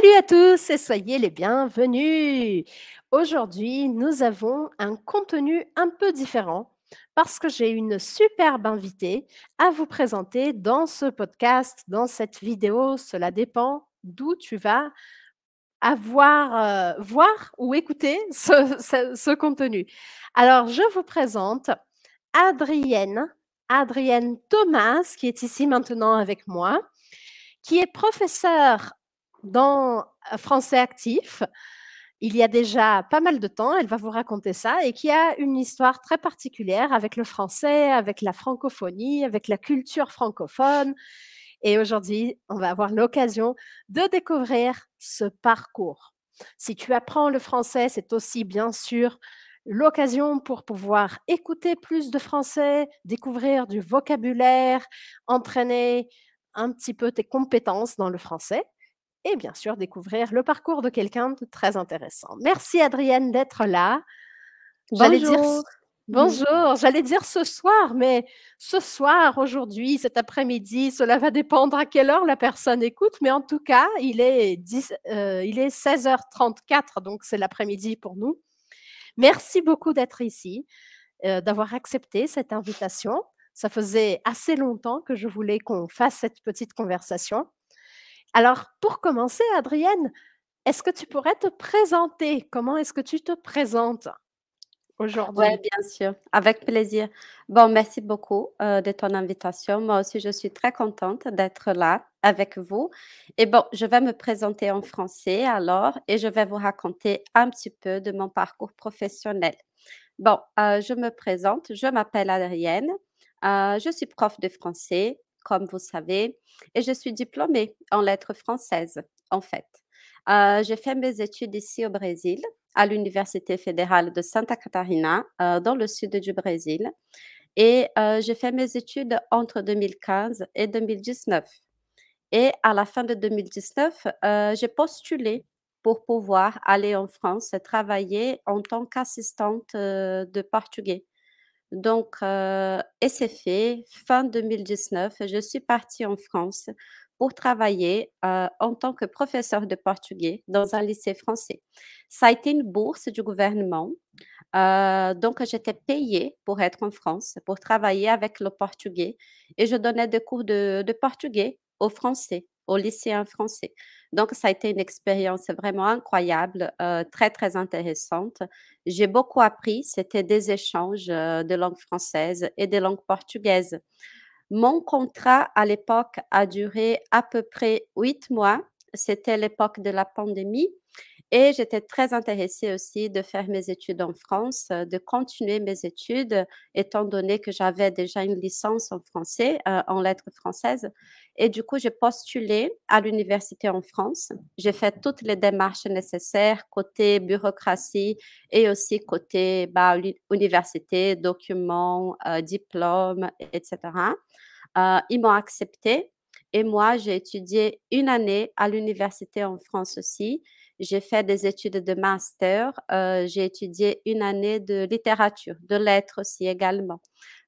Salut à tous et soyez les bienvenus. Aujourd'hui, nous avons un contenu un peu différent parce que j'ai une superbe invitée à vous présenter dans ce podcast, dans cette vidéo. Cela dépend d'où tu vas avoir, euh, voir ou écouter ce, contenu. Alors, je vous présente Adrienne, Adrienne Thomas, qui est ici maintenant avec moi, qui est professeure dans euh, Français actif. Il y a déjà pas mal de temps, elle va vous raconter ça, et qui a une histoire très particulière avec le français, avec la francophonie, avec la culture francophone. Et aujourd'hui, on va avoir l'occasion de découvrir ce parcours. Si tu apprends le français, c'est aussi bien sûr l'occasion pour pouvoir écouter plus de français, découvrir du vocabulaire, entraîner un petit peu tes compétences dans le français et bien sûr découvrir le parcours de quelqu'un de très intéressant. Merci Adrienne d'être là. J'allais dire Bonjour. bonjour, j'allais dire ce soir, mais ce soir, aujourd'hui, cet après-midi, cela va dépendre à quelle heure la personne écoute, mais en tout cas, il est, 10, euh, il est 16h34, donc c'est l'après-midi pour nous. Merci beaucoup d'être ici, euh, d'avoir accepté cette invitation. Ça faisait assez longtemps que je voulais qu'on fasse cette petite conversation. Alors, pour commencer, Adrienne, est-ce que tu pourrais te présenter? Comment est-ce que tu te présentes aujourd'hui? bien sûr, avec plaisir. Bon, merci beaucoup euh, de ton invitation. Moi aussi, je suis très contente d'être là avec vous. Et bon, je vais me présenter en français alors et je vais vous raconter un petit peu de mon parcours professionnel. Bon, euh, je me présente, je m'appelle Adrienne, euh, je suis prof de français, comme vous savez, et je suis diplômée en lettres françaises, en fait. Euh, j'ai fait mes études ici au Brésil, à l'Université fédérale de Santa Catarina, euh, dans le sud du Brésil. Et euh, j'ai fait mes études entre 2015 et 2019. Et à la fin de 2019, euh, j'ai postulé pour pouvoir aller en France travailler en tant qu'assistante de portugais. Donc, euh, et c'est fait. Fin 2019, je suis partie en France pour travailler euh, en tant que professeur de portugais dans un lycée français. Ça a été une bourse du gouvernement. Euh, donc, j'étais payée pour être en France, pour travailler avec le portugais. Et je donnais des cours de, de portugais aux Français, aux lycéens français. Donc, ça a été une expérience vraiment incroyable, euh, très, très intéressante. J'ai beaucoup appris. C'était des échanges euh, de langue française et de langue portugaise. Mon contrat à l'époque a duré à peu près huit mois. C'était l'époque de la pandémie et j'étais très intéressée aussi de faire mes études en France, heu, de continuer mes études, étant donné que j'avais déjà une licence en français, heu, en lettres françaises et du coup, j'ai postulé à l'université en France. J'ai fait toutes les démarches nécessaires côté bureaucratie et aussi côté, bah, université, documents, heu, diplômes et cetera. Heu, ils m'ont acceptée et moi, j'ai étudié une année à l'université en France aussi. J'ai fait des études de master, heu, j'ai étudié une année de littérature, de lettres aussi également.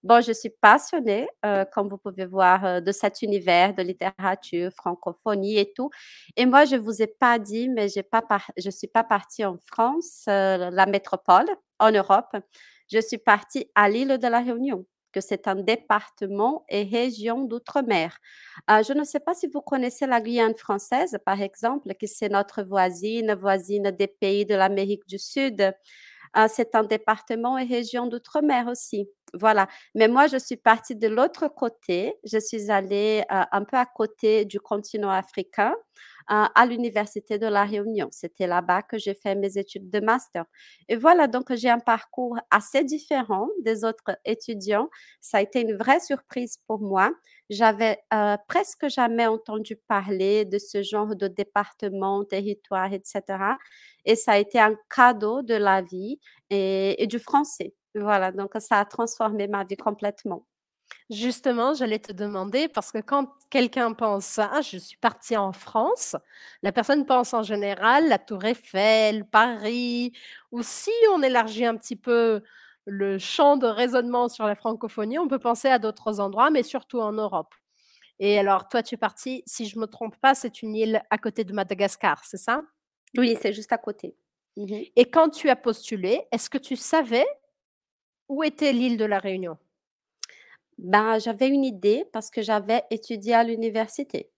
Bon, je suis passionnée, heu, comme vous pouvez voir, heu, de cet univers de littérature, francophonie et tout et moi, je vous ai pas dit, mais j'ai pas je suis pas partie en France, la métropole, en Europe. Je suis partie à l'île de la Réunion, que c'est un département et région d'outre-mer. Heu, je ne sais pas si vous connaissez la Guyane française, par exemple, que c'est notre voisine, voisine des pays de l'Amérique du Sud. Heu, c'est un département et région d'outre-mer aussi. Voilà, mais moi, je suis partie de l'autre côté. Je suis allée, heu, un peu à côté du continent africain, à l'université de La Réunion. C'était là-bas que j'ai fait mes études de master et voilà, donc j'ai un parcours assez différent des autres étudiants. Ça a été une vraie surprise pour moi. J'avais, heu, presque jamais entendu parler de ce genre de département, territoire et cetera et ça a été un cadeau de la vie et du français. Voilà, donc ça a transformé ma vie complètement. Justement, j'allais te demander parce que quand quelqu'un pense: «Ah, je suis parti en France», la personne pense en général la tour Eiffel, Paris ou si on élargit un petit peu le champ de raisonnement sur la francophonie, on peut penser à d'autres endroits, mais surtout en Europe. Et alors toi, tu es parti, si je me trompe pas, c'est une île à côté de Madagascar, c'est ça? Oui, c'est juste à côté. Mmh mh. Et quand tu as postulé, est-ce que tu savais où était l'île de la Réunion? Ben, j'avais une idée parce que j'avais étudié à l'université,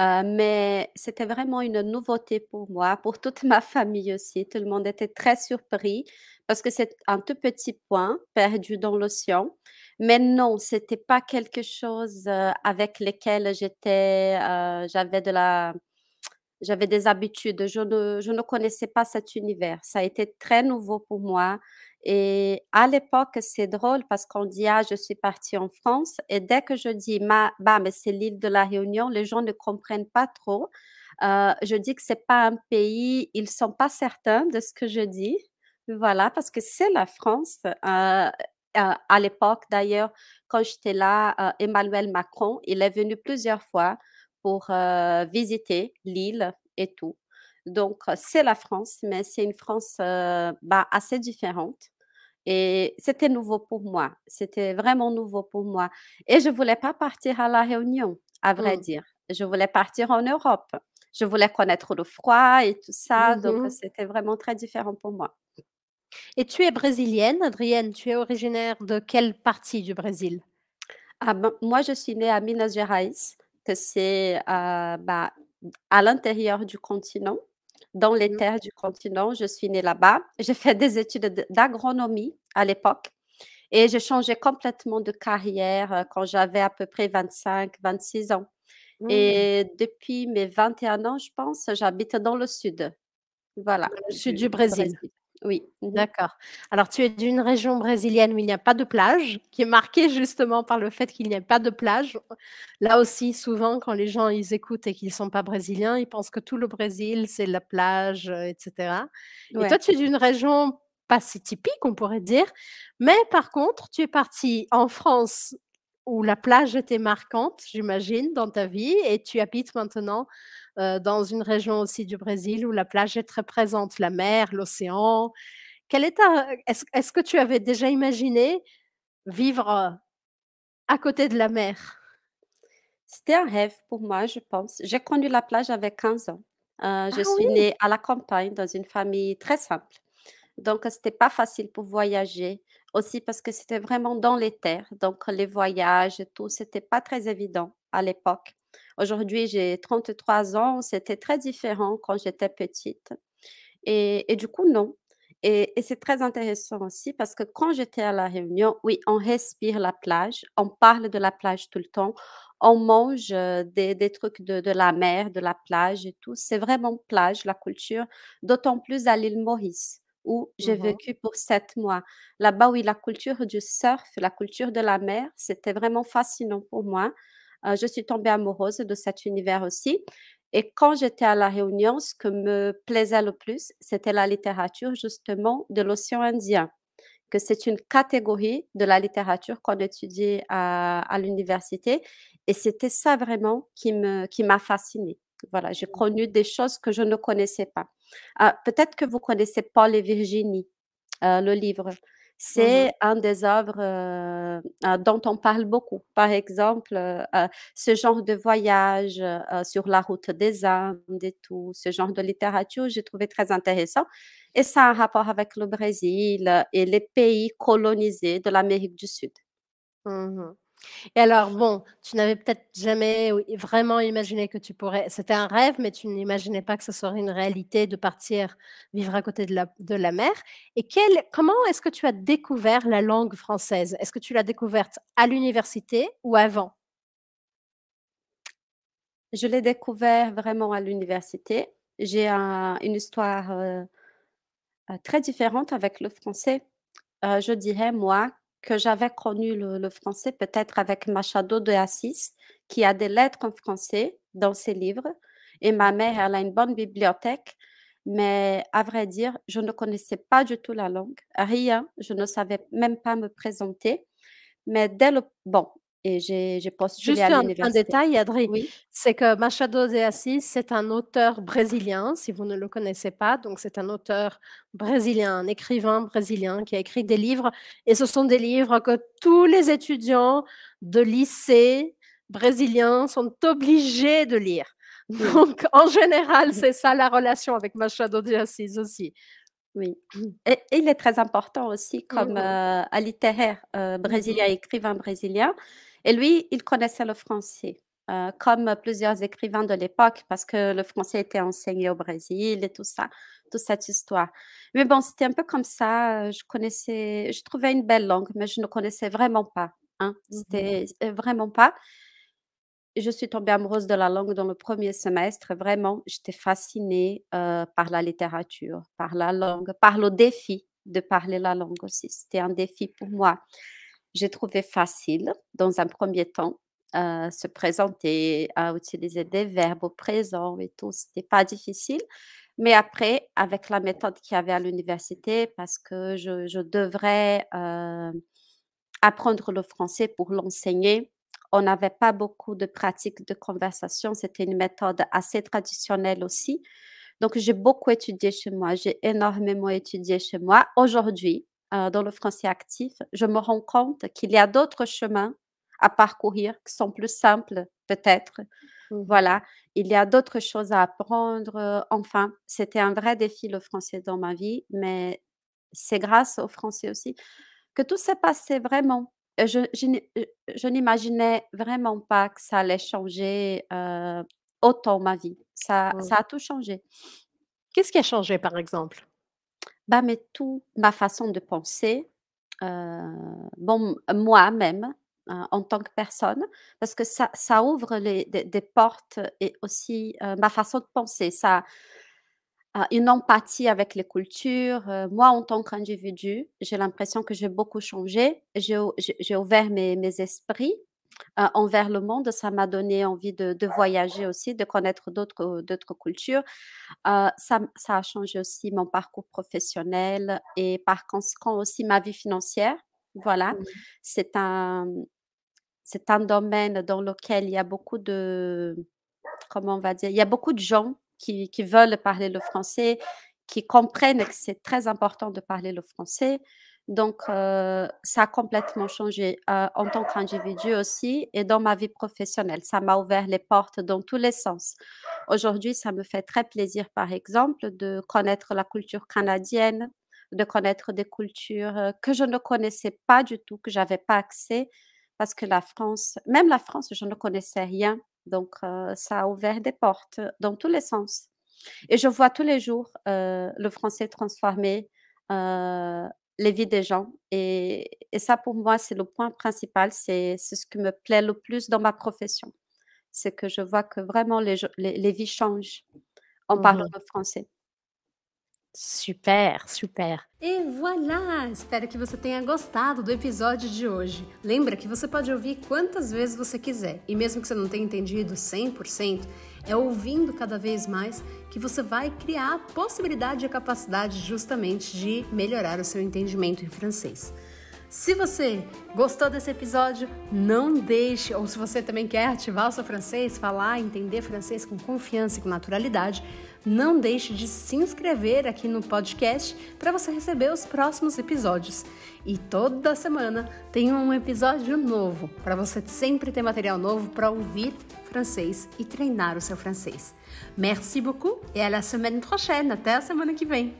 heu, mais c'était vraiment une nouveauté pour moi, pour toute ma famille aussi. Tout le monde était très surpris parce que c'est un tout petit point perdu dans l'océan. Mais non, c'était pas quelque chose, heu, avec lesquels j'étais, heu, j'avais de la J'avais des habitudes, je ne je ne connaissais pas cet univers. Ça a été très nouveau pour moi et à l'époque, c'est drôle parce qu'on dit: «Ah, je suis partie en France» et dès que je dis: «Ma bah, mais c'est l'île de la Réunion», les gens ne comprennent pas trop. Heu, je dis que c'est pas un pays, ils sont pas certains de ce que je dis. Voilà, parce que c'est la France. Heu, heu, à l'époque d'ailleurs, quand j'étais là, Emmanuel Macron, il est venu plusieurs fois pour, visiter l'île et tout. Donc, c'est la France, mais c'est une France, bah, assez différente et c'était nouveau pour moi. C'était vraiment nouveau pour moi et je voulais pas partir à La Réunion, à vrai Mmh. dire. Je voulais partir en Europe. Je voulais connaître le froid et tout ça, Mmh donc c'était vraiment très différent pour moi. Et tu es brésilienne, Adrienne, tu es originaire de quelle partie du Brésil? Ah ben, moi, je suis née à Minas Gerais, que c'est, heu, bah, à l'intérieur du continent, dans les Mmh. terres du continent. Je suis née là-bas. J'ai fait des études d'agronomie à l'époque et j'ai changé complètement de carrière, heu, quand j'avais à peu près 25-26 ans Mmh. et depuis mes 21 ans, je pense, j'habite dans le sud, voilà, le sud du du du Brésil. Brésil. Oui. Mmh D'accord. Alors tu es d'une région brésilienne où il n'y a pas de plage, qui est marquée justement par le fait qu'il n'y a pas de plage. Là aussi, souvent, quand les gens ils écoutent et qu'ils ne sont pas brésiliens, ils pensent que tout le Brésil, c'est la plage, heu, et cetera. Et toi, tu es d'une région pas si typique, on pourrait dire, mais par contre, tu es partie en France où la plage était marquante, j'imagine, dans ta vie et tu habites maintenant, dans une région aussi du Brésil où la plage est très présente, la mer, l'océan. Quelle est est-ce que tu avais déjà imaginé vivre, à côté de la mer? C'était un rêve pour moi, je pense. J'ai connu la plage avec 15 ans. Je Ah suis oui! née à la campagne dans une famille très simple, donc c'était pas facile pour voyager. Aussi parce que c'était vraiment dans les terres, donc les voyages et tout, c'était pas très évident à l'époque. Aujourd'hui, j'ai 33 ans, c'était très différent quand j'étais petite. Et et du coup, non. Et et c'est très intéressant aussi parce que quand j'étais à La Réunion, oui, on respire la plage, on parle de la plage tout le temps, on mange, heu, des des trucs de de la mer, de la plage et tout. C'est vraiment plage, la culture, d'autant plus à l'île Maurice, où j'ai Mmh mh. vécu pour 7 mois. Là-bas, oui, la culture du surf, la culture de la mer, c'était vraiment fascinant pour moi. Heu, je suis tombée amoureuse de cet univers aussi et quand j'étais à La Réunion, ce que me plaisait le plus, c'était la littérature justement de l'océan Indien que c'est une catégorie de la littérature qu'on étudie à à l'université et c'était ça vraiment qui me qui m'a fascinée. Voilà, j'ai connu des choses que je ne connaissais pas. Ah, peut-être que vous connaissez Paul et Virginie, heu, le livre. C'est un des œuvres, heu heu, dont on parle beaucoup. Par exemple, ce genre de voyage, sur la route des Indes et tout, ce genre de littérature, j'ai trouvé très intéressant et ça a un rapport avec le Brésil, et les pays colonisés de l'Amérique du Sud. Mmh mh. Et alors bon, tu n'avais peut-être jamais vraiment imaginé que tu pourrais c'était un rêve, mais tu n'imaginais pas que ce serait une réalité de partir vivre à côté de la mer et quelle comment est-ce que tu as découvert la langue française? Est-ce que tu l'as découverte à l'université ou avant? Je l'ai découvert vraiment à l'université. J'ai un une histoire, heu heu, très différente avec le français. Heu, je dirais moi que j'avais connu le français peut-être avec Machado de Assis, qui a des lettres en français dans ses livres. Et ma mère, elle a une bonne bibliothèque, mais à vrai dire, je ne connaissais pas du tout la langue, rien, je ne savais même pas me présenter, mais dès le bon et j'ai j'ai postulé Juste à un un l'université. détail, Adri, Oui, c'est que Machado de Assis, c'est un auteur brésilien, si vous ne le connaissez pas. Donc c'est un auteur brésilien, un écrivain brésilien qui a écrit des livres et ce sont des livres que tous les étudiants de lycée brésiliens sont obligés de lire. oui. Donc en général, c'est ça la relation avec Machado de Assis aussi. Oui et et il est très important aussi Mmh comme, heu, mh. un littéraire, heu, Mmh brésilien, mh. écrivain brésilien et lui, il connaissait le français, heu, comme plusieurs écrivains de l'époque parce que le français était enseigné au Brésil et tout ça, toute cette histoire. Mais bon, c'était un peu comme ça, heu, je connaissais je trouvais une belle langue, mais je ne connaissais vraiment pas, hein. Mmh. C'était c vraiment pas je suis tombée amoureuse de la langue dans le premier semestre. Vraiment, j'étais fascinée, par la littérature, par la langue, par le défi de parler la langue aussi. C'était un défi pour moi. J'ai trouvé facile, dans un premier temps, heu, se présenter, à utiliser des verbes au présent et tout, c'était pas difficile. Mais après, avec la méthode qu'il y avait à l'université, parce que je devrais, heu, apprendre le français pour l'enseigner, on n'avait pas beaucoup de pratiques de conversation, c'était une méthode assez traditionnelle aussi. Donc j'ai beaucoup étudié chez moi, j'ai énormément étudié chez moi. Aujourd'hui, heu, dans le français actif, je me rends compte qu'il y a d'autres chemins à parcourir qui sont plus simples peut-être. Mmh mh. Voilà, il y a d'autres choses à apprendre, heu, enfin, c'était un vrai défi le français dans ma vie, mais c'est grâce au français aussi que tout s'est passé vraiment. Heu, je n'imaginais vraiment pas que ça allait changer, autant ma vie. Ça Mmh. ça a tout changé. Qu'est-ce qui a changé, par exemple? Bah, mais tout, ma façon de penser, heu, bon, moi-même, heu, en tant que personne, parce que ça ça ouvre les des portes et aussi, heu, ma façon de penser. Ça une empathie avec les cultures. Heu, moi, en tant qu'individu, j'ai l'impression que j'ai beaucoup changé. J'ai ouvert mes mes esprits heu, envers le monde. Ça m'a donné envie de de voyager aussi, de connaître d'autres, d'autres cultures. Heu, ça ça a changé aussi mon parcours professionnel et par conséquent aussi ma vie financière. Voilà, Mmh. c'est un c'est un domaine dans lequel il y a beaucoup de comment on va dire? Il y a beaucoup de gens qui qui veulent parler le français, qui comprennent que c'est très important de parler le français. Donc heu, ça a complètement changé, heu, en tant qu'individu aussi et dans ma vie professionnelle. Ça m'a ouvert les portes dans tous les sens. Aujourd'hui, ça me fait très plaisir, par exemple, de connaître la culture canadienne, de connaître des cultures, heu, que je ne connaissais pas du tout, que j'avais pas accès parce que la France même la France, je ne connaissais rien. Donc ça a ouvert des portes dans tous les sens et je vois tous les jours, le français transformer, heu, les vies des gens. Et, et ça, pour moi, c'est le point principal. C'est ce qui me plaît le plus dans ma profession. C'est que je vois que vraiment les, les, les vies changent en Mmh parlant le français. Super, super. E voilà! Espero que você tenha gostado do episódio de hoje. Lembra que você pode ouvir quantas vezes você quiser, e mesmo que você não tenha entendido 100%, é ouvindo cada vez mais que você vai criar a possibilidade e a capacidade justamente de melhorar o seu entendimento em francês. Se você gostou desse episódio, não deixe, ou se você também quer ativar o seu francês, falar, entender francês com confiança e com naturalidade, não deixe de se inscrever aqui no podcast para você receber os próximos episódios. E toda semana tem um episódio novo para você sempre ter material novo para ouvir francês e treinar o seu francês. Merci beaucoup et à la semaine prochaine. Até a semana que vem.